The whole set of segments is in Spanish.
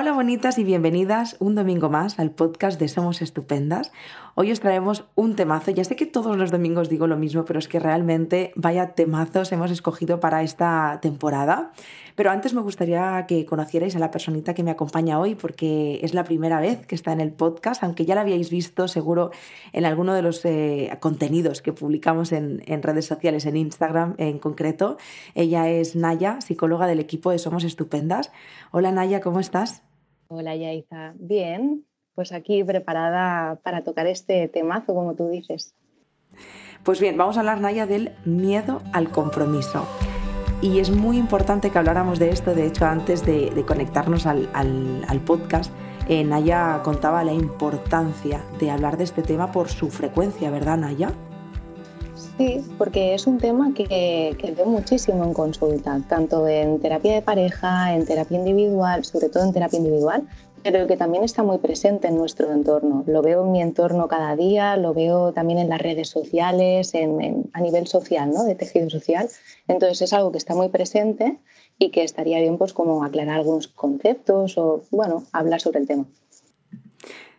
Hola bonitas y bienvenidas un domingo más al podcast de Somos Estupendas. Hoy os traemos un temazo. Ya sé que todos los domingos digo lo mismo, pero es que realmente vaya temazos hemos escogido para esta temporada. Pero antes me gustaría que conocierais a la personita que me acompaña hoy porque es la primera vez que está en el podcast, aunque ya la habíais visto seguro en alguno de los eh, contenidos que publicamos en, en redes sociales, en Instagram en concreto. Ella es Naya, psicóloga del equipo de Somos Estupendas. Hola Naya, ¿cómo estás? Hola Yaiza, bien, pues aquí preparada para tocar este temazo, como tú dices. Pues bien, vamos a hablar, Naya, del miedo al compromiso. Y es muy importante que habláramos de esto, de hecho, antes de, conectarnos al, podcast, eh, Naya contaba la importancia de hablar de este tema por su frecuencia, ¿verdad, Naya? Sí, porque es un tema que, que, veo muchísimo en consulta, tanto en terapia de pareja, en terapia individual, sobre todo en terapia individual, pero que también está muy presente en nuestro entorno. Lo veo en mi entorno cada día, lo veo también en las redes sociales, en, a nivel social, ¿no? de tejido social. Entonces es algo que está muy presente y que estaría bien pues como aclarar algunos conceptos o, bueno, hablar sobre el tema.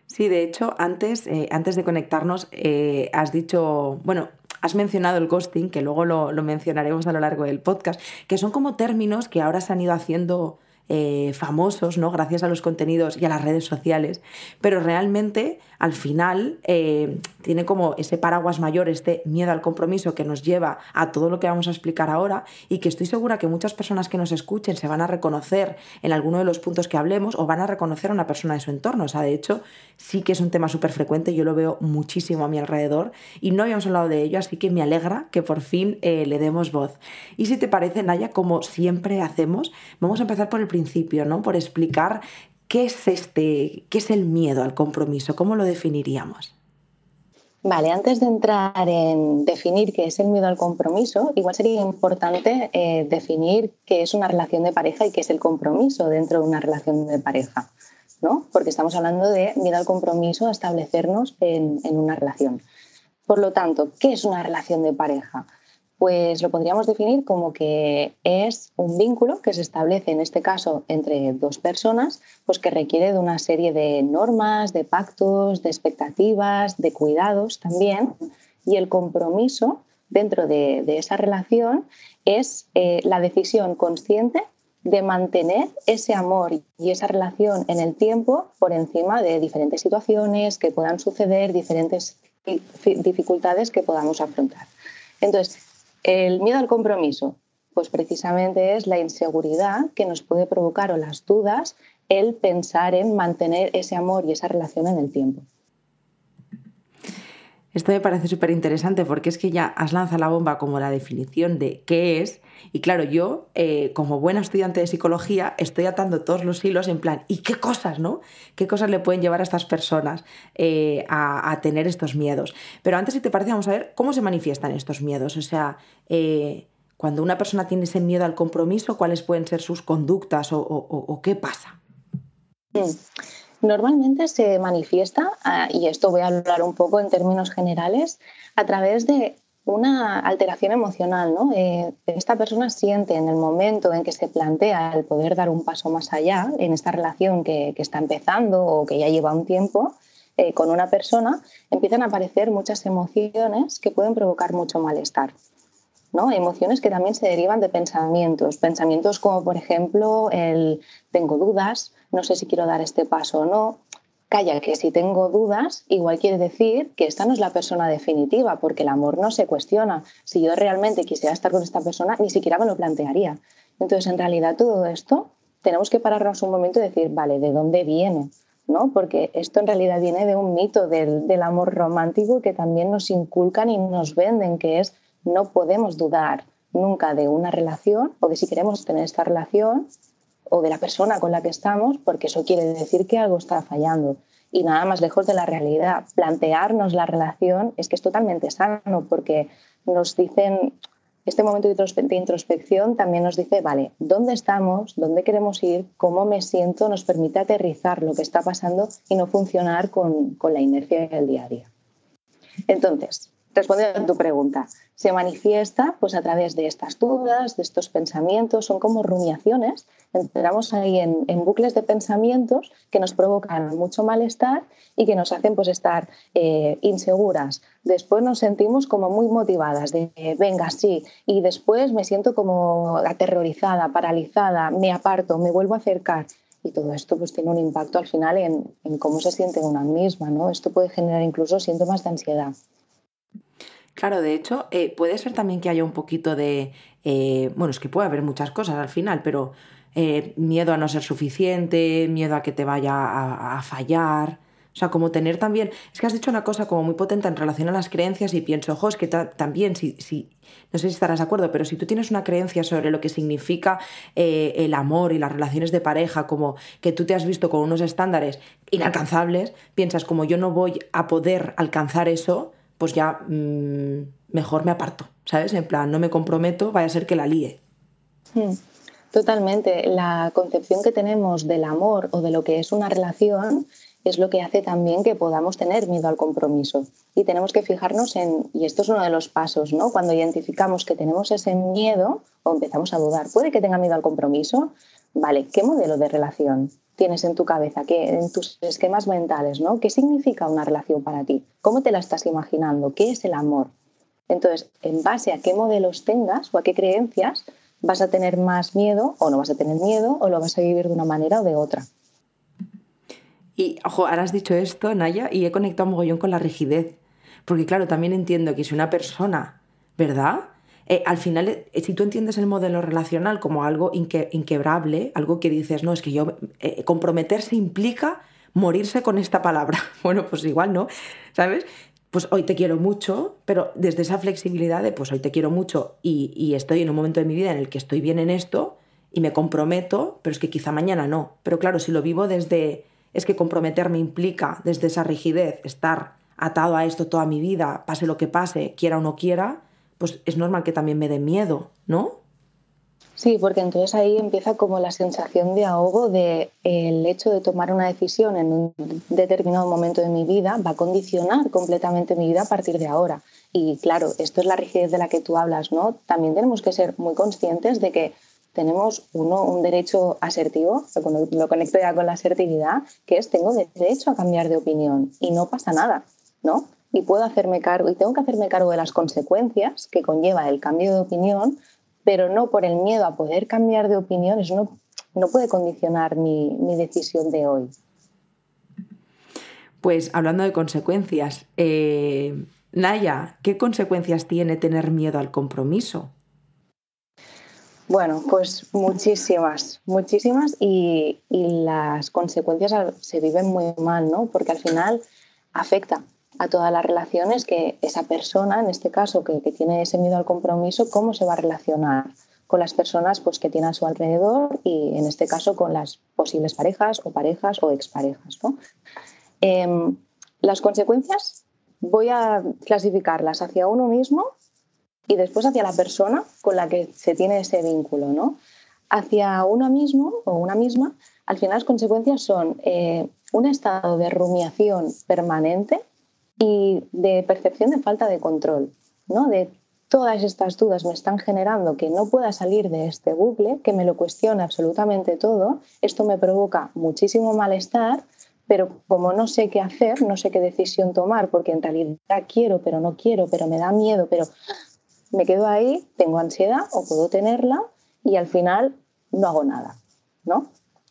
Sí, de hecho, antes, eh, antes de conectarnos, eh, has dicho, bueno, Has mencionado el ghosting, que luego lo, mencionaremos a lo largo del podcast, que son como términos que ahora se han ido haciendo eh, famosos, ¿no? Gracias a los contenidos y a las redes sociales, pero realmente al final eh, tiene como ese paraguas mayor, este miedo al compromiso que nos lleva a todo lo que vamos a explicar ahora y que estoy segura que muchas personas que nos escuchen se van a reconocer en alguno de los puntos que hablemos o van a reconocer a una persona de su entorno. O sea, de hecho, sí que es un tema súper frecuente, yo lo veo muchísimo a mi alrededor y no habíamos hablado de ello, así que me alegra que por fin eh, le demos voz. Y si te parece, Naya, como siempre hacemos, vamos a empezar por el principio ¿no? Por explicar qué es este, qué es el miedo al compromiso, ¿cómo lo definiríamos? Vale, antes de entrar en definir qué es el miedo al compromiso, igual sería importante eh, definir qué es una relación de pareja y qué es el compromiso dentro de una relación de pareja, ¿no? Porque estamos hablando de miedo al compromiso a establecernos en, en una relación. Por lo tanto, ¿qué es una relación de pareja? Pues lo podríamos definir como que es un vínculo que se establece en este caso entre dos personas, pues que requiere de una serie de normas, de pactos, de expectativas, de cuidados también. Y el compromiso dentro de, esa relación es eh, la decisión consciente de mantener ese amor y esa relación en el tiempo por encima de diferentes situaciones que puedan suceder, diferentes dificultades que podamos afrontar. Entonces, el miedo al compromiso, pues precisamente es la inseguridad que nos puede provocar o las dudas el pensar en mantener ese amor y esa relación en el tiempo. Esto me parece súper interesante porque es que ya has lanzado la bomba como la definición de qué es. Y claro, yo, eh, como buena estudiante de psicología, estoy atando todos los hilos en plan, ¿y qué cosas, no? ¿Qué cosas le pueden llevar a estas personas eh, a, tener estos miedos? Pero antes, si te parece, vamos a ver cómo se manifiestan estos miedos. O sea, eh, cuando una persona tiene ese miedo al compromiso, ¿cuáles pueden ser sus conductas o, qué pasa? Normalmente se manifiesta, ah, y esto voy a hablar un poco en términos generales, a través de una alteración emocional. ¿no? Eh, esta persona siente en el momento en que se plantea el poder dar un paso más allá en esta relación que, está empezando o que ya lleva un tiempo eh, con una persona, empiezan a aparecer muchas emociones que pueden provocar mucho malestar. ¿no? Emociones que también se derivan de pensamientos, pensamientos como por ejemplo el tengo dudas, no sé si quiero dar este paso o no. Calla, que si tengo dudas, igual quiere decir que esta no es la persona definitiva, porque el amor no se cuestiona. Si yo realmente quisiera estar con esta persona, ni siquiera me lo plantearía. Entonces, en realidad, todo esto tenemos que pararnos un momento y decir, vale, ¿de dónde viene? ¿no? Porque esto en realidad viene de un mito del, del amor romántico que también nos inculcan y nos venden, que es no podemos dudar nunca de una relación o de si queremos tener esta relación o de la persona con la que estamos, porque eso quiere decir que algo está fallando. Y nada más lejos de la realidad. Plantearnos la relación es que es totalmente sano, porque nos dicen, este momento de introspección también nos dice, vale, ¿dónde estamos? ¿Dónde queremos ir? ¿Cómo me siento? Nos permite aterrizar lo que está pasando y no funcionar con, con la inercia del día a día. Entonces, respondiendo a tu pregunta, se manifiesta pues a través de estas dudas, de estos pensamientos, son como rumiaciones, entramos ahí en, bucles de pensamientos que nos provocan mucho malestar y que nos hacen pues estar eh, inseguras. Después nos sentimos como muy motivadas de venga, sí, y después me siento como aterrorizada, paralizada, me aparto, me vuelvo a acercar. Y todo esto pues tiene un impacto al final en, en cómo se siente una misma, ¿no? Esto puede generar incluso síntomas de ansiedad. Claro, de hecho, eh, puede ser también que haya un poquito de. Eh, bueno, es que puede haber muchas cosas al final, pero eh, miedo a no ser suficiente, miedo a que te vaya a, fallar. O sea, como tener también. Es que has dicho una cosa como muy potente en relación a las creencias y pienso, ojo, es que también, si, si, no sé si estarás de acuerdo, pero si tú tienes una creencia sobre lo que significa el amor y las relaciones de pareja, como que tú te has visto con unos estándares inalcanzables, piensas como yo no voy a poder alcanzar eso, pues ya mm, mejor me aparto, ¿sabes? En plan, no me comprometo, vaya a ser que la líe. Totalmente. La concepción que tenemos del amor o de lo que es una relación es lo que hace también que podamos tener miedo al compromiso. Y tenemos que fijarnos en, y esto es uno de los pasos, ¿no? Cuando identificamos que tenemos ese miedo o empezamos a dudar, ¿puede que tenga miedo al compromiso? Vale, ¿qué modelo de relación? Tienes en tu cabeza, que, en tus esquemas mentales, ¿no? ¿Qué significa una relación para ti? ¿Cómo te la estás imaginando? ¿Qué es el amor? Entonces, en base a qué modelos tengas o a qué creencias, vas a tener más miedo o no vas a tener miedo o lo vas a vivir de una manera o de otra. Y, ojo, ahora has dicho esto, Naya, y he conectado un mogollón con la rigidez. Porque, claro, también entiendo que si una persona, ¿verdad? Eh, al final, eh, si tú entiendes el modelo relacional como algo inquebrable, algo que dices, no, es que yo eh, comprometerse implica morirse con esta palabra. Bueno, pues igual no, ¿sabes? Pues hoy te quiero mucho, pero desde esa flexibilidad de pues hoy te quiero mucho y, y estoy en un momento de mi vida en el que estoy bien en esto y me comprometo, pero es que quizá mañana no. Pero claro, si lo vivo desde, es que comprometerme implica desde esa rigidez, estar atado a esto toda mi vida, pase lo que pase, quiera o no quiera, pues es normal que también me dé miedo, ¿no? Sí, porque entonces ahí empieza como la sensación de ahogo de el hecho de tomar una decisión en un determinado momento de mi vida va a condicionar completamente mi vida a partir de ahora. Y claro, esto es la rigidez de la que tú hablas, ¿no? También tenemos que ser muy conscientes de que tenemos uno un derecho asertivo, lo conecto ya con la asertividad, que es tengo derecho a cambiar de opinión y no pasa nada, ¿no? Y puedo hacerme cargo y tengo que hacerme cargo de las consecuencias que conlleva el cambio de opinión, pero no por el miedo a poder cambiar de opinión, eso no, no puede condicionar mi, mi, decisión de hoy. Pues hablando de consecuencias, eh, Naya, ¿qué consecuencias tiene tener miedo al compromiso? Bueno, pues muchísimas, muchísimas y, y las consecuencias se viven muy mal, ¿no? Porque al final afecta a todas las relaciones que esa persona, en este caso, que, tiene ese miedo al compromiso, cómo se va a relacionar con las personas pues, que tiene a su alrededor y, en este caso, con las posibles parejas o parejas o exparejas. ¿no? Em, las consecuencias voy a clasificarlas hacia uno mismo y después hacia la persona con la que se tiene ese vínculo. ¿no? Hacia uno mismo o una misma, al final las consecuencias son eh, un estado de rumiación permanente y de percepción de falta de control, ¿no? De todas estas dudas me están generando que no pueda salir de este bucle, que me lo cuestione absolutamente todo, esto me provoca muchísimo malestar, pero como no sé qué hacer, no sé qué decisión tomar, porque en realidad quiero, pero no quiero, pero me da miedo, pero me quedo ahí, tengo ansiedad o puedo tenerla y al final no hago nada, ¿no?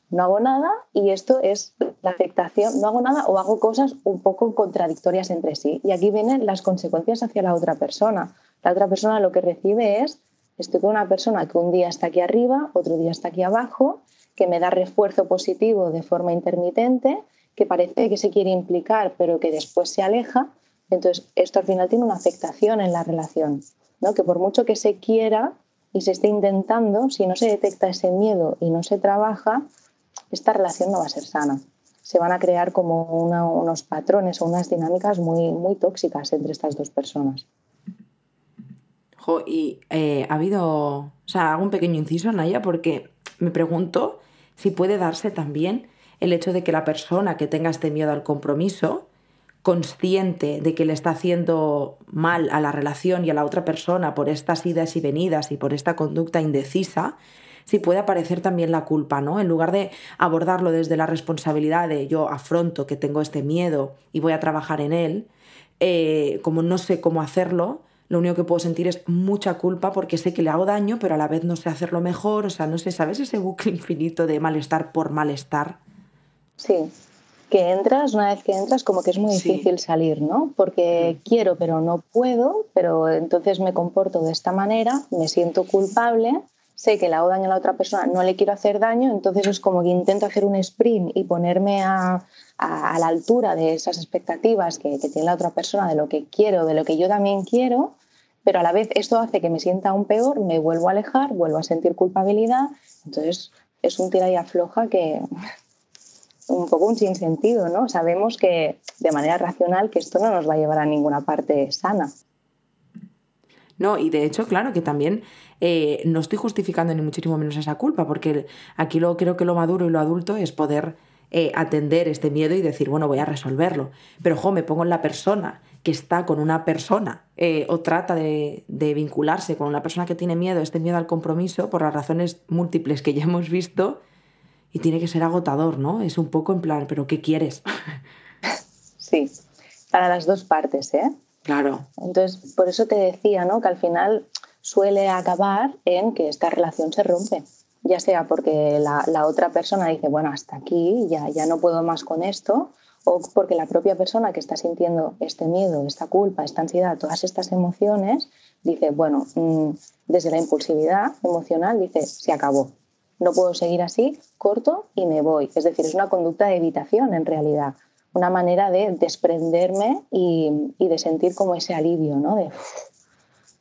No hago nada y esto es la afectación, no hago nada o hago cosas un poco contradictorias entre sí. Y aquí vienen las consecuencias hacia la otra persona. La otra persona lo que recibe es, estoy con una persona que un día está aquí arriba, otro día está aquí abajo, que me da refuerzo positivo de forma intermitente, que parece que se quiere implicar pero que después se aleja. Entonces, esto al final tiene una afectación en la relación, ¿no? que por mucho que se quiera y se esté intentando, si no se detecta ese miedo y no se trabaja, esta relación no va a ser sana. Se van a crear como unos patrones o unas dinámicas muy, muy tóxicas entre estas dos personas. y eh, ha habido, o sea, hago un pequeño inciso, Naya, porque me pregunto si puede darse también el hecho de que la persona que tenga este miedo al compromiso consciente de que le está haciendo mal a la relación y a la otra persona por estas idas y venidas y por esta conducta indecisa, sí puede aparecer también la culpa, ¿no? En lugar de abordarlo desde la responsabilidad de yo afronto que tengo este miedo y voy a trabajar en él, eh, como no sé cómo hacerlo, lo único que puedo sentir es mucha culpa porque sé que le hago daño, pero a la vez no sé hacerlo mejor, o sea, no sé, ¿sabes ese bucle infinito de malestar por malestar? Sí, que entras, una vez que entras, como que es muy difícil salir, ¿no? Porque mm. quiero, pero no puedo, pero entonces me comporto de esta manera, me siento culpable, sé que le hago daño a la otra persona, no le quiero hacer daño, entonces es como que intento hacer un sprint y ponerme a, la altura de esas expectativas que, que tiene la otra persona, de lo que quiero, de lo que yo también quiero, pero a la vez esto hace que me sienta aún peor, me vuelvo a alejar, vuelvo a sentir culpabilidad, entonces es un tira y afloja que un poco un sinsentido, ¿no? Sabemos que de manera racional que esto no nos va a llevar a ninguna parte sana. No, y de hecho, claro, que también eh, no estoy justificando ni muchísimo menos esa culpa, porque aquí lo, creo que lo maduro y lo adulto es poder eh, atender este miedo y decir, bueno, voy a resolverlo. Pero, jo, me pongo en la persona que está con una persona eh, o trata de, de, vincularse con una persona que tiene miedo, este miedo al compromiso, por las razones múltiples que ya hemos visto, y tiene que ser agotador, ¿no? Es un poco en plan, ¿pero qué quieres? Sí, para las dos partes, ¿eh? Claro. Entonces, por eso te decía, ¿no? Que al final suele acabar en que esta relación se rompe, ya sea porque la, la otra persona dice, bueno, hasta aquí, ya, ya no puedo más con esto, o porque la propia persona que está sintiendo este miedo, esta culpa, esta ansiedad, todas estas emociones, dice, bueno, mm, desde la impulsividad emocional, dice, se acabó, no puedo seguir así, corto y me voy. Es decir, es una conducta de evitación en realidad, una manera de desprenderme y, de sentir como ese alivio, ¿no? De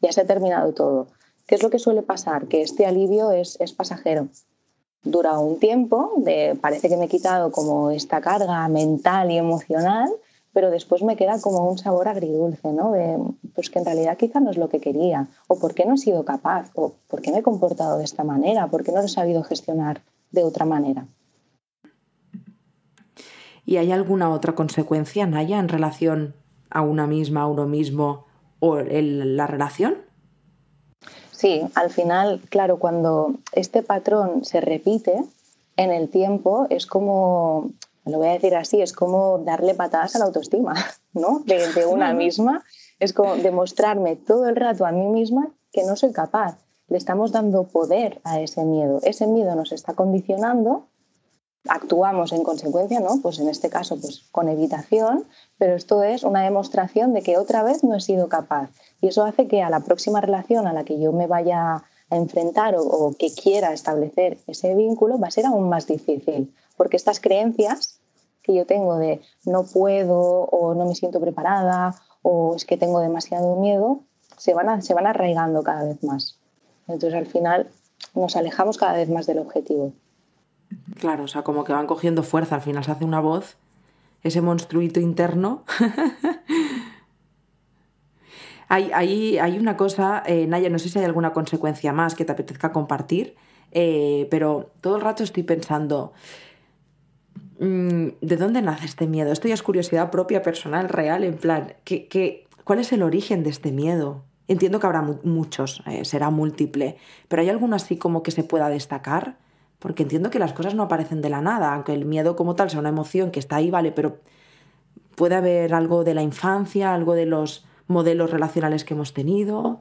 ya se ha terminado todo. ¿Qué es lo que suele pasar? Que este alivio es, pasajero. Dura un tiempo, de, parece que me he quitado como esta carga mental y emocional, pero después me queda como un sabor agridulce, ¿no? De, pues que en realidad quizá no es lo que quería, o por qué no he sido capaz, o por qué me he comportado de esta manera, por qué no lo he sabido gestionar de otra manera. ¿Y hay alguna otra consecuencia, Naya, en relación a una misma, a uno mismo o en la relación? Sí, al final, claro, cuando este patrón se repite en el tiempo, es como lo voy a decir así, es como darle patadas a la autoestima, ¿no? De, una misma. Es como demostrarme todo el rato a mí misma que no soy capaz. Le estamos dando poder a ese miedo. Ese miedo nos está condicionando, actuamos en consecuencia, ¿no? Pues en este caso, pues con evitación, pero esto es una demostración de que otra vez no he sido capaz. Y eso hace que a la próxima relación a la que yo me vaya a enfrentar o, que quiera establecer ese vínculo va a ser aún más difícil, porque estas creencias que yo tengo de no puedo o no me siento preparada o es que tengo demasiado miedo, se van, se van arraigando cada vez más. Entonces al final nos alejamos cada vez más del objetivo. Claro, o sea, como que van cogiendo fuerza, al final se hace una voz, ese monstruito interno. hay, hay, una cosa, eh, Naya, no sé si hay alguna consecuencia más que te apetezca compartir, eh, pero todo el rato estoy pensando, Mm, ¿de dónde nace este miedo? Esto ya es curiosidad propia, personal, real, en plan, ¿qué, cuál es el origen de este miedo? Entiendo que habrá muchos, eh, será múltiple, pero ¿hay alguno así como que se pueda destacar? Porque entiendo que las cosas no aparecen de la nada, aunque el miedo como tal sea una emoción que está ahí, vale, pero puede haber algo de la infancia, algo de los modelos relacionales que hemos tenido.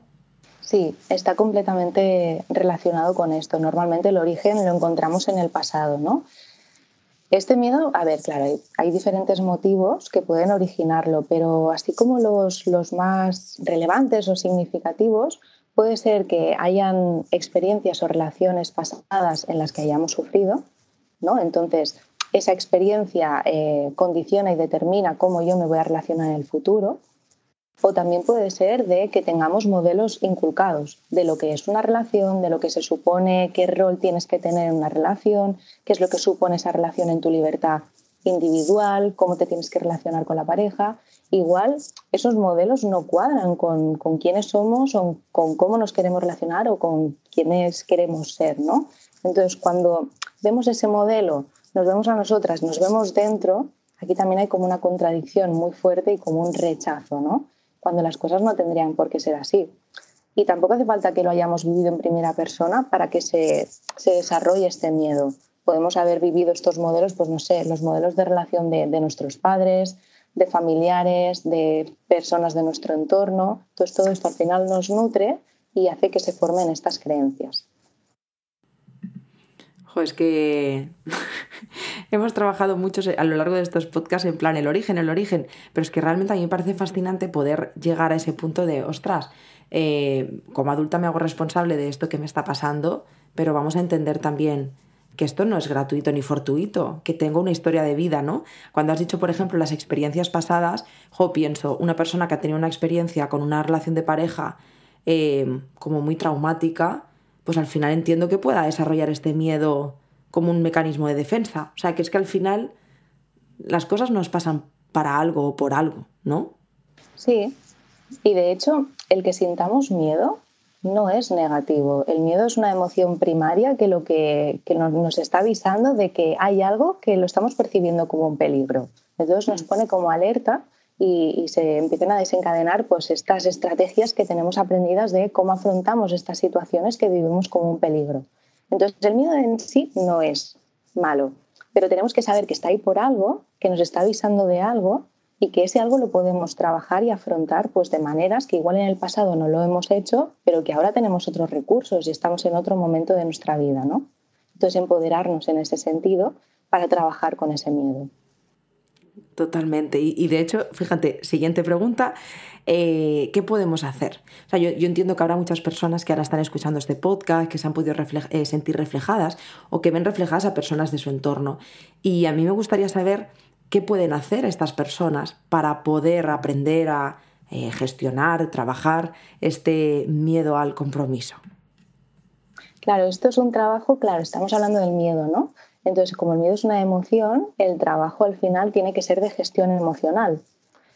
Sí, está completamente relacionado con esto. Normalmente el origen lo encontramos en el pasado, ¿no? Este miedo, a ver, claro, hay, diferentes motivos que pueden originarlo, pero así como los, los más relevantes o significativos, puede ser que hayan experiencias o relaciones pasadas en las que hayamos sufrido, ¿no? Entonces, esa experiencia eh, condiciona y determina cómo yo me voy a relacionar en el futuro. O también puede ser de que tengamos modelos inculcados de lo que es una relación, de lo que se supone qué rol tienes que tener en una relación, qué es lo que supone esa relación en tu libertad individual, cómo te tienes que relacionar con la pareja. Igual esos modelos no cuadran con, con quiénes somos o con cómo nos queremos relacionar o con quiénes queremos ser, ¿no? Entonces, cuando vemos ese modelo, nos vemos a nosotras, nos vemos dentro, aquí también hay como una contradicción muy fuerte y como un rechazo, ¿no? Cuando las cosas no tendrían por qué ser así. Y tampoco hace falta que lo hayamos vivido en primera persona para que se, se desarrolle este miedo. Podemos haber vivido estos modelos, pues no sé, los modelos de relación de, de nuestros padres, de familiares, de personas de nuestro entorno. Entonces todo esto al final nos nutre y hace que se formen estas creencias. es que hemos trabajado mucho a lo largo de estos podcasts en plan el origen, el origen, pero es que realmente a mí me parece fascinante poder llegar a ese punto de, ostras, eh, como adulta me hago responsable de esto que me está pasando, pero vamos a entender también que esto no es gratuito ni fortuito, que tengo una historia de vida, ¿no? Cuando has dicho, por ejemplo, las experiencias pasadas, jo, pienso, una persona que ha tenido una experiencia con una relación de pareja eh, como muy traumática, pues al final entiendo que pueda desarrollar este miedo como un mecanismo de defensa. O sea, que es que al final las cosas nos pasan para algo o por algo, ¿no? Sí, y de hecho, el que sintamos miedo no es negativo. El miedo es una emoción primaria que lo que, nos, está avisando de que hay algo que lo estamos percibiendo como un peligro. Entonces nos pone como alerta y, se empiezan a desencadenar pues, estas estrategias que tenemos aprendidas de cómo afrontamos estas situaciones que vivimos como un peligro. Entonces el miedo en sí no es malo, pero tenemos que saber que está ahí por algo, que nos está avisando de algo y que ese algo lo podemos trabajar y afrontar pues de maneras que igual en el pasado no lo hemos hecho, pero que ahora tenemos otros recursos y estamos en otro momento de nuestra vida, ¿no? Entonces empoderarnos en ese sentido para trabajar con ese miedo. Totalmente. Y, de hecho, fíjate, siguiente pregunta, eh, ¿qué podemos hacer? O sea, yo, entiendo que habrá muchas personas que ahora están escuchando este podcast, que se han podido eh, sentir reflejadas o que ven reflejadas a personas de su entorno. Y a mí me gustaría saber qué pueden hacer estas personas para poder aprender a eh, gestionar, trabajar este miedo al compromiso. Claro, esto es un trabajo, claro, estamos hablando del miedo, ¿no? Entonces, como el miedo es una emoción, el trabajo al final tiene que ser de gestión emocional.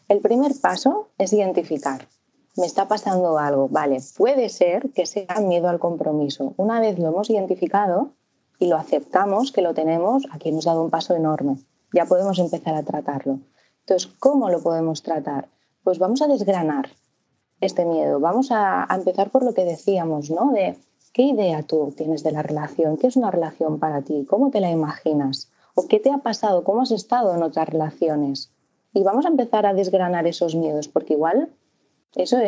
El primer paso es identificar. Me está pasando algo, vale, puede ser que sea miedo al compromiso. Una vez lo hemos identificado y lo aceptamos que lo tenemos, aquí hemos dado un paso enorme ya podemos empezar a tratarlo. Entonces, ¿cómo lo podemos tratar? Pues vamos a desgranar este miedo. Vamos a, empezar por lo que decíamos, ¿no? De qué idea tú tienes de la relación, qué es una relación para ti, cómo te la imaginas, o qué te ha pasado, cómo has estado en otras relaciones. Y vamos a empezar a desgranar esos miedos, porque igual eso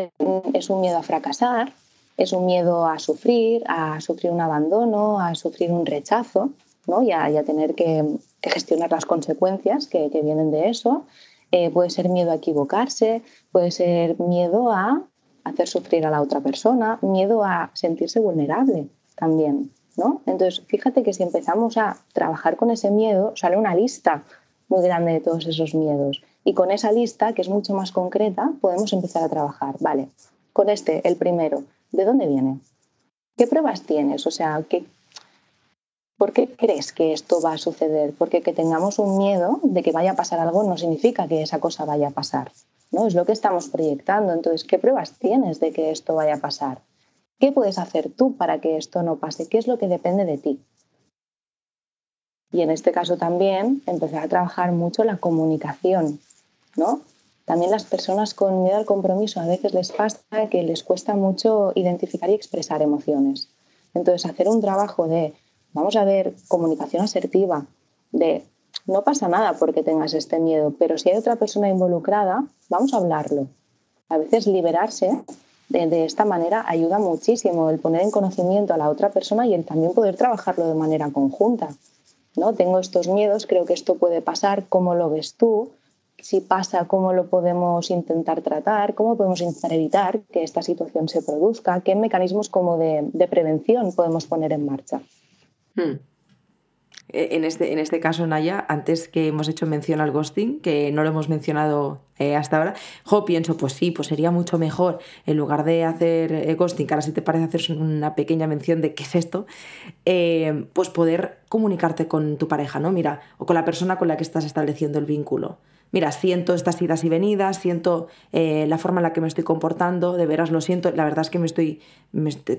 es un miedo a fracasar, es un miedo a sufrir, a sufrir un abandono, a sufrir un rechazo, ¿no? y a tener que gestionar las consecuencias que, vienen de eso. Eh, puede ser miedo a equivocarse, puede ser miedo a hacer sufrir a la otra persona, miedo a sentirse vulnerable también. ¿no? Entonces, fíjate que si empezamos a trabajar con ese miedo, sale una lista muy grande de todos esos miedos. Y con esa lista, que es mucho más concreta, podemos empezar a trabajar. Vale, con este, el primero, ¿de dónde viene? ¿Qué pruebas tienes? O sea, ¿qué, ¿Por qué crees que esto va a suceder? Porque que tengamos un miedo de que vaya a pasar algo no significa que esa cosa vaya a pasar. ¿no? Es lo que estamos proyectando. Entonces, ¿qué pruebas tienes de que esto vaya a pasar? ¿Qué puedes hacer tú para que esto no pase? ¿Qué es lo que depende de ti? Y en este caso también empezar a trabajar mucho la comunicación, ¿no? También las personas con miedo al compromiso a veces les pasa que les cuesta mucho identificar y expresar emociones. Entonces, hacer un trabajo de Vamos a ver comunicación asertiva de no pasa nada porque tengas este miedo, pero si hay otra persona involucrada, vamos a hablarlo. A veces liberarse de, esta manera ayuda muchísimo, el poner en conocimiento a la otra persona y el también poder trabajarlo de manera conjunta. ¿no? Tengo estos miedos, creo que esto puede pasar, ¿cómo lo ves tú? Si pasa, ¿cómo lo podemos intentar tratar? ¿Cómo podemos intentar evitar que esta situación se produzca? ¿Qué mecanismos como de prevención podemos poner en marcha? Hmm. E, en este, en este caso, Naya, antes que hemos hecho mención al ghosting, que no lo hemos mencionado eh, hasta ahora, yo pienso, pues sí, pues sería mucho mejor, en lugar de hacer eh, ghosting, que ahora sí te parece hacer una pequeña mención de qué es esto, eh, pues poder comunicarte con tu pareja, ¿no? Mira, o con la persona con la que estás estableciendo el vínculo mira, siento estas idas y venidas, siento eh, la forma en la que me estoy comportando, de veras lo siento, la verdad es que me estoy,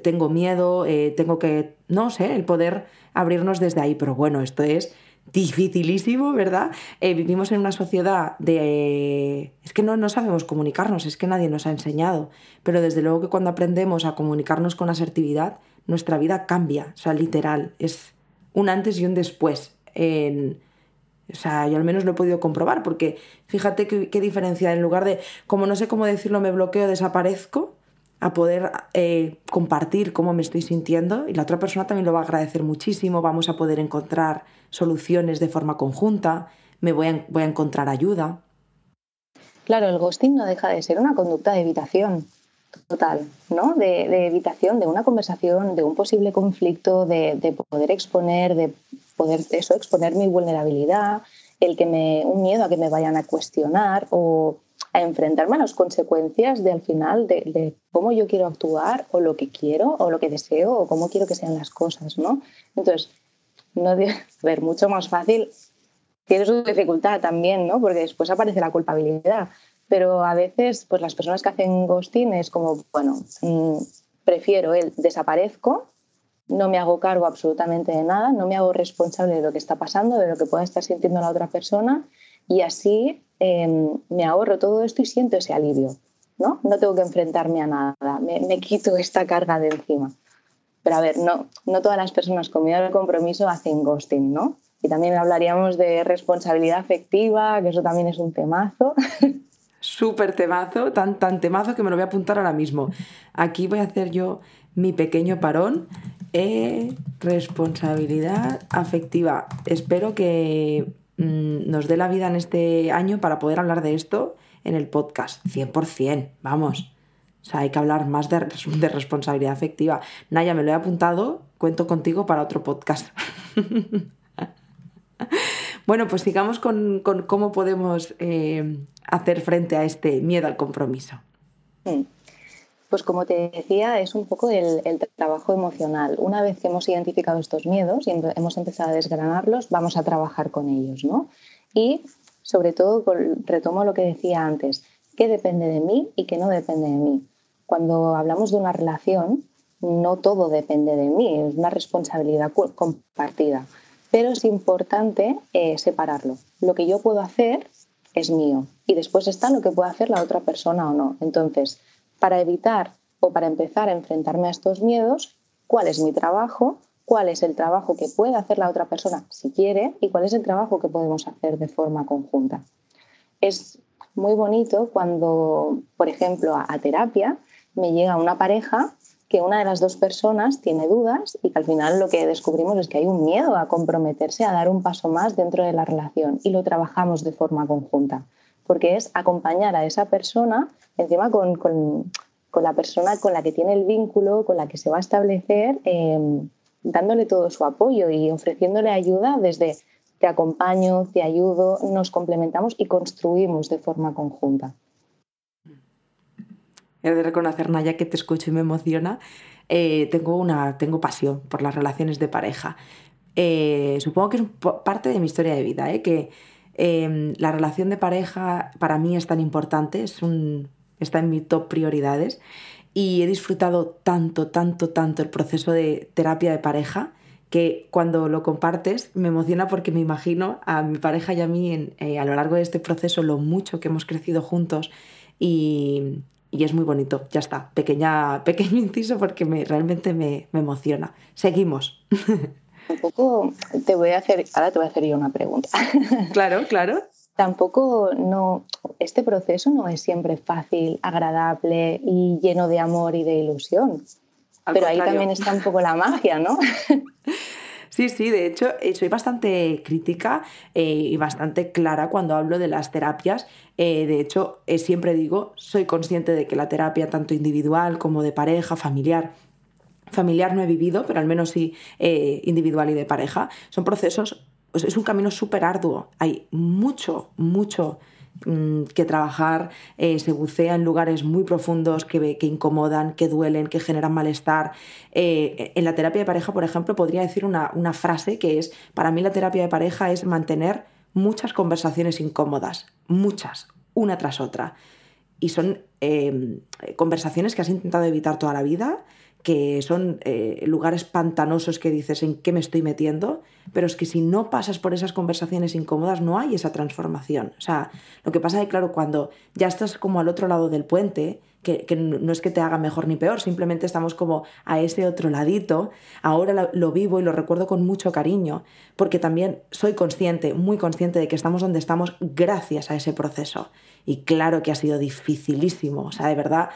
tengo miedo, eh, tengo que, no sé, el poder abrirnos desde ahí, pero bueno, esto es dificilísimo, ¿verdad? Eh, vivimos en una sociedad de... es que no, no sabemos comunicarnos, es que nadie nos ha enseñado, pero desde luego que cuando aprendemos a comunicarnos con asertividad, nuestra vida cambia, o sea, literal, es un antes y un después. O sea, yo al menos lo he podido comprobar, porque fíjate qué, diferencia, en lugar de, como no sé cómo decirlo, me bloqueo, desaparezco, a poder eh, compartir cómo me estoy sintiendo y la otra persona también lo va a agradecer muchísimo, vamos a poder encontrar soluciones de forma conjunta, me voy a, voy a encontrar ayuda. Claro, el ghosting no deja de ser una conducta de evitación total, ¿no? De, evitación de una conversación, de un posible conflicto, de, poder exponer, de poder eso, exponer mi vulnerabilidad, el que me, un miedo a que me vayan a cuestionar o a enfrentarme a las consecuencias de al final de, cómo yo quiero actuar o lo que quiero o lo que deseo o cómo quiero que sean las cosas, ¿no? Entonces, no a ver, mucho más fácil tiene su dificultad también, ¿no? Porque después aparece la culpabilidad. Pero a veces, pues las personas que hacen ghosting es como, bueno, mm, prefiero el desaparezco, no me hago cargo absolutamente de nada, no me hago responsable de lo que está pasando, de lo que pueda estar sintiendo la otra persona y así em, me ahorro todo esto y siento ese alivio, ¿no? No tengo que enfrentarme a nada, me, quito esta carga de encima. Pero a ver, no, no todas las personas con miedo al compromiso hacen ghosting, ¿no? Y también hablaríamos de responsabilidad afectiva, que eso también es un temazo. Súper temazo, tan, tan temazo que me lo voy a apuntar ahora mismo. Aquí voy a hacer yo mi pequeño parón. Eh, responsabilidad afectiva. Espero que mm, nos dé la vida en este año para poder hablar de esto en el podcast. 100%, vamos. O sea, hay que hablar más de, responsabilidad afectiva. Naya, me lo he apuntado, cuento contigo para otro podcast. bueno, pues sigamos con, cómo podemos eh, hacer frente a este miedo al compromiso. Pues como te decía, es un poco el, trabajo emocional. Una vez que hemos identificado estos miedos y hemos empezado a desgranarlos, vamos a trabajar con ellos, ¿no? Y sobre todo, retomo lo que decía antes, qué depende de mí y qué no depende de mí. Cuando hablamos de una relación, no todo depende de mí, es una responsabilidad compartida. Pero es importante eh, separarlo. Lo que yo puedo hacer es mío y después está lo que puede hacer la otra persona o no. Entonces, para evitar o para empezar a enfrentarme a estos miedos, cuál es mi trabajo, cuál es el trabajo que puede hacer la otra persona si quiere y cuál es el trabajo que podemos hacer de forma conjunta. Es muy bonito cuando, por ejemplo, a, terapia me llega una pareja que una de las dos personas tiene dudas y que al final lo que descubrimos es que hay un miedo a comprometerse, a dar un paso más dentro de la relación y lo trabajamos de forma conjunta, porque es acompañar a esa persona encima con, con, con, la persona con la que tiene el vínculo, con la que se va a establecer, em, dándole todo su apoyo y ofreciéndole ayuda desde te acompaño, te ayudo, nos complementamos y construimos de forma conjunta. He de reconocer, Naya, que te escucho y me emociona. Eh, tengo, una, tengo pasión por las relaciones de pareja. Eh, supongo que es parte de mi historia de vida, ¿eh? que em, la relación de pareja para mí es tan importante, está en mi top prioridades y he disfrutado tanto, tanto, tanto el proceso de terapia de pareja que cuando lo compartes me emociona porque me imagino a mi pareja y a mí eh, a lo largo de este proceso lo mucho que hemos crecido juntos y, es muy bonito. Ya está, pequeña, pequeño inciso porque me, realmente me, me emociona. Seguimos. Te voy a hacer, ahora te voy a hacer yo una pregunta. Claro, claro tampoco no, este proceso no es siempre fácil, agradable y lleno de amor y de ilusión. Pero ahí también está un poco la magia, ¿no? Sí, sí, de hecho, eh, soy bastante crítica eh, y bastante clara cuando hablo de las terapias. Eh, de hecho, siempre digo, soy consciente de que la terapia, tanto individual como de pareja, familiar, familiar no he vivido, pero al menos sí individual y de pareja, son procesos pues es un camino súper arduo. Hay mucho, mucho mm, que trabajar, eh, se bucea en lugares muy profundos que, que, incomodan, que duelen, que generan malestar. Eh, en la terapia de pareja, por ejemplo, podría decir una, frase que es, para mí la terapia de pareja es mantener muchas conversaciones incómodas, muchas, una tras otra. Y son eh, conversaciones que has intentado evitar toda la vida, que son eh, lugares pantanosos que dices en qué me estoy metiendo, pero es que si no pasas por esas conversaciones incómodas no hay esa transformación. O sea, lo que pasa es que, claro, cuando ya estás como al otro lado del puente, que, no es que te haga mejor ni peor, simplemente estamos como a ese otro ladito, ahora lo, vivo y lo recuerdo con mucho cariño, porque también soy consciente, muy consciente de que estamos donde estamos gracias a ese proceso. Y claro que ha sido dificilísimo, o sea, de verdad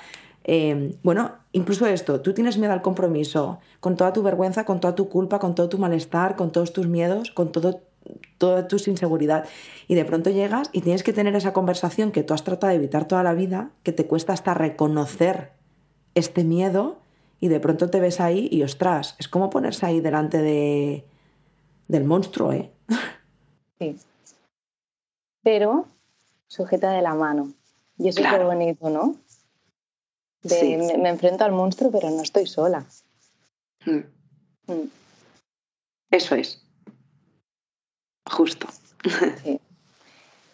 Em, bueno, incluso esto, tú tienes miedo al compromiso, con toda tu vergüenza, con toda tu culpa, con todo tu malestar, con todos tus miedos, con todo, toda tu inseguridad. Y de pronto llegas y tienes que tener esa conversación que tú has tratado de evitar toda la vida, que te cuesta hasta reconocer este miedo y de pronto te ves ahí y ostras, es como ponerse ahí delante de, del monstruo, ¿eh? Sí. Pero sujeta de la mano. Y eso es lo bonito, ¿no? Me, enfrento al monstruo, pero no estoy sola. Mm. Mm. Eso es. Justo.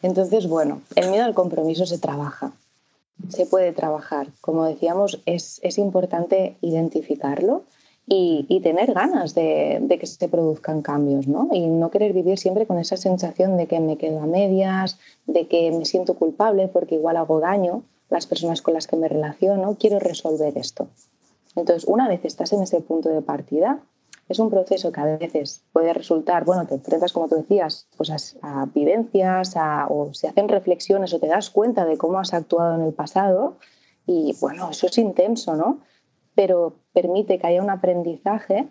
Entonces, bueno, el miedo al compromiso se trabaja, se puede trabajar. Como decíamos, es, importante identificarlo y, tener ganas de, de, que se produzcan cambios, ¿no? Y no querer vivir siempre con esa sensación de que me quedo a medias, de que me siento culpable porque igual hago daño las personas con las que me relaciono, quiero resolver esto. Entonces, una vez estás en ese punto de partida, es un proceso que a veces puede resultar, bueno, te enfrentas, como tú decías, pues a, vivencias, o se hacen reflexiones o te das cuenta de cómo has actuado en el pasado y, bueno, eso es intenso, ¿no? Pero permite que haya un aprendizaje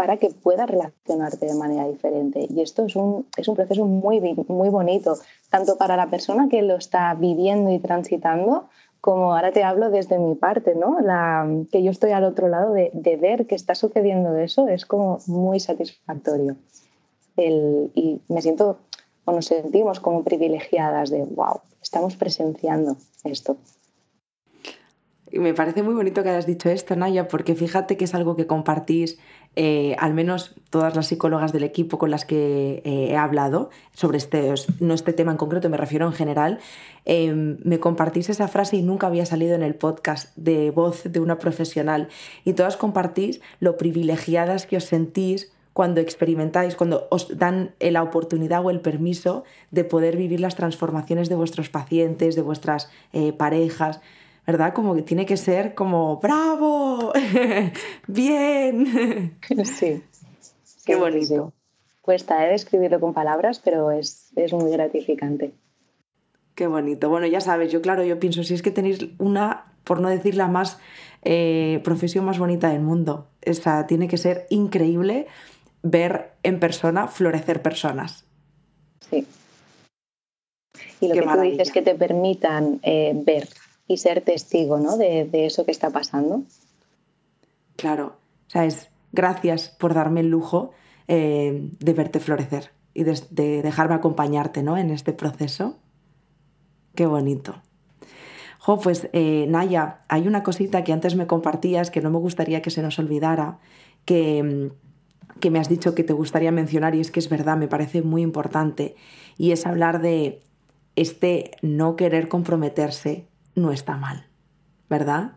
para que puedas relacionarte de manera diferente. Y esto es un, es un proceso muy, muy bonito, tanto para la persona que lo está viviendo y transitando, como ahora te hablo desde mi parte, ¿no? La, que yo estoy al otro lado de, de ver que está sucediendo eso es como muy satisfactorio. El, y me siento, o nos sentimos como privilegiadas de, wow, estamos presenciando esto. Y me parece muy bonito que hayas dicho esto, Naya, porque fíjate que es algo que compartís, eh, al menos todas las psicólogas del equipo con las que eh, he hablado sobre este, no este tema en concreto, me refiero en general, em, me compartís esa frase y nunca había salido en el podcast de voz de una profesional. Y todas compartís lo privilegiadas que os sentís cuando experimentáis, cuando os dan la oportunidad o el permiso de poder vivir las transformaciones de vuestros pacientes, de vuestras eh, parejas. ¿Verdad? Como que tiene que ser como, bravo, bien. Sí. Qué bonito. Cuesta ¿eh? describirlo con palabras, pero es, muy gratificante. Qué bonito. Bueno, ya sabes, yo claro, yo pienso, si es que tenéis una, por no decir la más, eh, profesión más bonita del mundo. Esa, tiene que ser increíble ver en persona florecer personas. Sí. Y lo que tú dices que te permitan eh, ver y ser testigo ¿no? de, eso que está pasando. Claro, o sea, es gracias por darme el lujo eh, de verte florecer y de, dejarme acompañarte ¿no? en este proceso. Qué bonito. Jo, pues eh, Naya, hay una cosita que antes me compartías que no me gustaría que se nos olvidara, que, que me has dicho que te gustaría mencionar y es que es verdad, me parece muy importante, y es hablar de este no querer comprometerse no está mal, ¿verdad?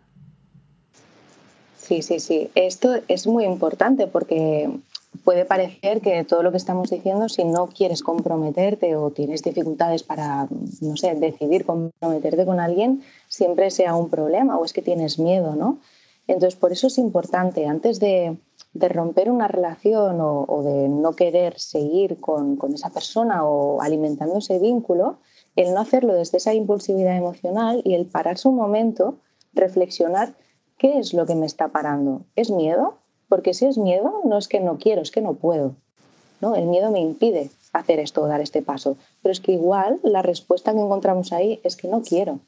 Sí, sí, sí. Esto es muy importante porque puede parecer que todo lo que estamos diciendo, si no quieres comprometerte o tienes dificultades para, no sé, decidir comprometerte con alguien, siempre sea un problema o es que tienes miedo, ¿no? Entonces, por eso es importante, antes de, romper una relación o, de no querer seguir con, con, esa persona o alimentando ese vínculo, el no hacerlo desde esa impulsividad emocional y el pararse un momento, reflexionar qué es lo que me está parando. ¿Es miedo? Porque si es miedo, no es que no quiero, es que no puedo. ¿no? El miedo me impide hacer esto dar este paso. Pero es que igual la respuesta que encontramos ahí es que no quiero.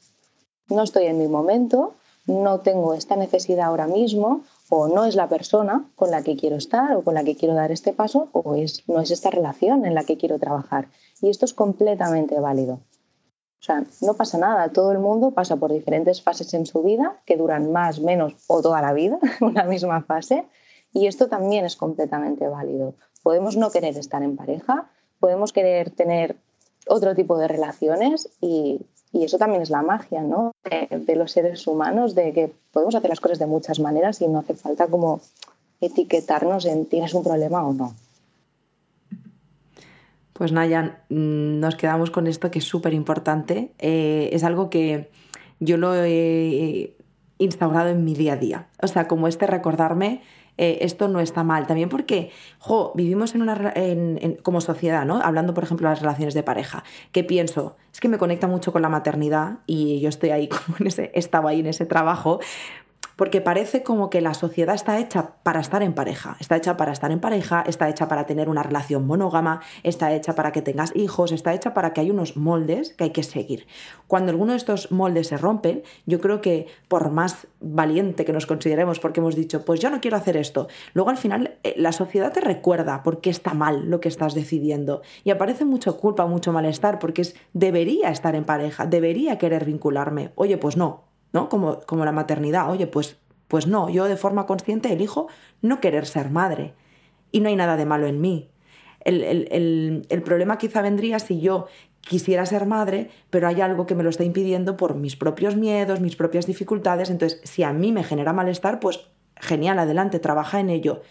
No estoy en mi momento, no tengo esta necesidad ahora mismo, o no es la persona con la que quiero estar o con la que quiero dar este paso, o es, no es esta relación en la que quiero trabajar. Y esto es completamente válido. O sea, no pasa nada, todo el mundo pasa por diferentes fases en su vida que duran más, menos o toda la vida, una misma fase, y esto también es completamente válido. Podemos no querer estar en pareja, podemos querer tener otro tipo de relaciones y, Y eso también es la magia, ¿no? De, los seres humanos, de que podemos hacer las cosas de muchas maneras y no hace falta como etiquetarnos en tienes un problema o no. Pues Nayan, mm, nos quedamos con esto que es súper importante. Eh, es algo que yo lo he instaurado en mi día a día. O sea, como este recordarme eh, esto no está mal. También porque, jo, vivimos en una, como sociedad, ¿no? Hablando, por ejemplo, de las relaciones de pareja, que pienso, es que me conecta mucho con la maternidad y yo estoy ahí como en ese, estaba ahí en ese trabajo, porque parece como que la sociedad está hecha para estar en pareja, está hecha para estar en pareja, está hecha para tener una relación monógama, está hecha para que tengas hijos, está hecha para que hay unos moldes que hay que seguir. Cuando alguno de estos moldes se rompen, yo creo que por más valiente que nos consideremos porque hemos dicho, pues yo no quiero hacer esto, luego al final eh, la sociedad te recuerda por qué está mal lo que estás decidiendo y aparece mucho culpa, mucho malestar porque es debería estar en pareja, debería querer vincularme. Oye, pues no, Como, como la maternidad. Oye, pues, pues no, yo de forma consciente elijo no querer ser madre. Y no hay nada de malo en mí. El, el, problema quizá vendría si yo quisiera ser madre, pero hay algo que me lo está impidiendo por mis propios miedos, mis propias dificultades. Entonces, si a mí me genera malestar, pues genial, adelante, trabaja en ello.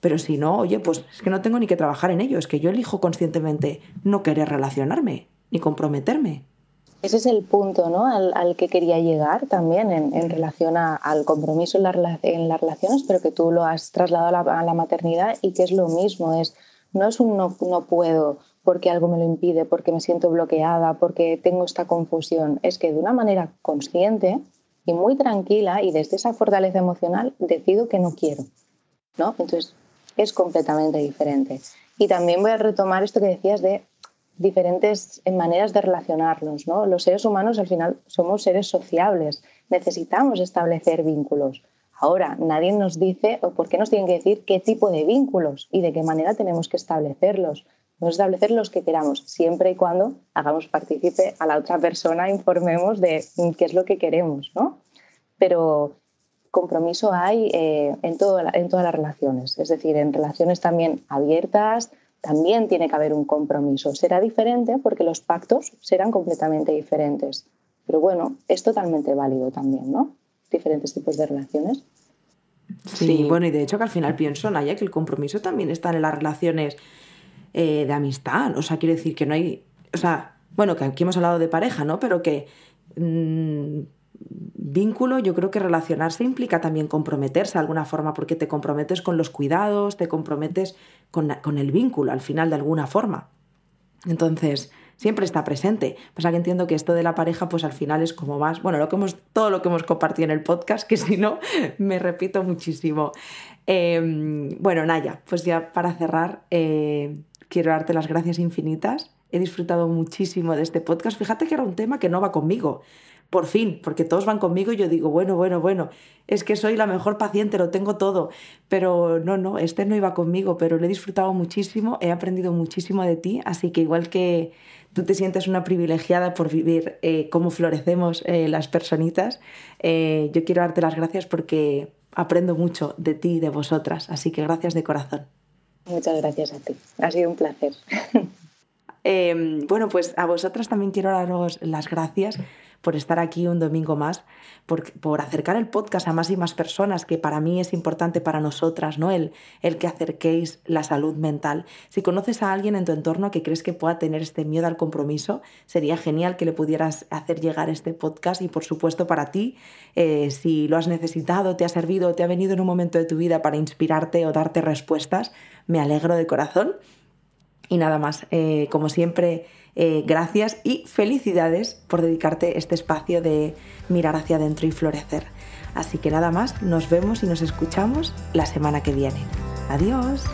Pero si no, oye, pues es que no tengo ni que trabajar en ello, es que yo elijo conscientemente no querer relacionarme ni comprometerme. Ese es el punto ¿no? al, que quería llegar también en, relación al compromiso en, las relaciones, pero que tú lo has trasladado a la, maternidad y que es lo mismo, es, no es un no, no puedo porque algo me lo impide, porque me siento bloqueada, porque tengo esta confusión, es que de una manera consciente y muy tranquila y desde esa fortaleza emocional decido que no quiero. ¿no? Entonces es completamente diferente. Y también voy a retomar esto que decías de diferentes maneras de relacionarnos. ¿no? Los seres humanos al final somos seres sociables, necesitamos establecer vínculos. Ahora, nadie nos dice o por qué nos tienen que decir qué tipo de vínculos y de qué manera tenemos que establecerlos. Podemos establecer los que queramos, siempre y cuando hagamos partícipe a la otra persona, informemos de qué es lo que queremos. ¿no? Pero compromiso hay eh, en, todo, en todas las relaciones, es decir, en relaciones también abiertas, también tiene que haber un compromiso. Será diferente porque los pactos serán completamente diferentes. Pero bueno, es totalmente válido también, ¿no? Diferentes tipos de relaciones. Sí, bueno, y de hecho que al final pienso, Naya, que el compromiso también está en las relaciones eh, de amistad. O sea, quiere decir que no hay. O sea, bueno, que aquí hemos hablado de pareja, ¿no? Pero que. Mm, vínculo, yo creo que relacionarse implica también comprometerse de alguna forma, porque te comprometes con los cuidados, te comprometes con, el vínculo al final de alguna forma. Entonces, siempre está presente. Pasa que entiendo que esto de la pareja, pues al final es como más, bueno, lo que hemos, todo lo que hemos compartido en el podcast, que si no, me repito muchísimo. Em, bueno, Naya, pues ya para cerrar, eh, quiero darte las gracias infinitas. He disfrutado muchísimo de este podcast. Fíjate que era un tema que no va conmigo por fin, porque todos van conmigo y yo digo, bueno, bueno, bueno, es que soy la mejor paciente, lo tengo todo, pero no, no, este no iba conmigo, pero lo he disfrutado muchísimo, he aprendido muchísimo de ti, así que igual que tú te sientes una privilegiada por vivir eh, cómo florecemos eh, las personitas, eh, yo quiero darte las gracias porque aprendo mucho de ti y de vosotras, así que gracias de corazón. Muchas gracias a ti, ha sido un placer. Em, bueno, pues a vosotras también quiero daros las gracias por estar aquí un domingo más, por, por, acercar el podcast a más y más personas, que para mí es importante para nosotras, ¿no? El, el que acerquéis la salud mental. Si conoces a alguien en tu entorno que crees que pueda tener este miedo al compromiso, sería genial que le pudieras hacer llegar este podcast y por supuesto para ti, eh, si lo has necesitado, te ha servido, te ha venido en un momento de tu vida para inspirarte o darte respuestas, me alegro de corazón. Y nada más, eh, como siempre, eh, gracias y felicidades por dedicarte este espacio de mirar hacia adentro y florecer. Así que nada más, nos vemos y nos escuchamos la semana que viene. Adiós.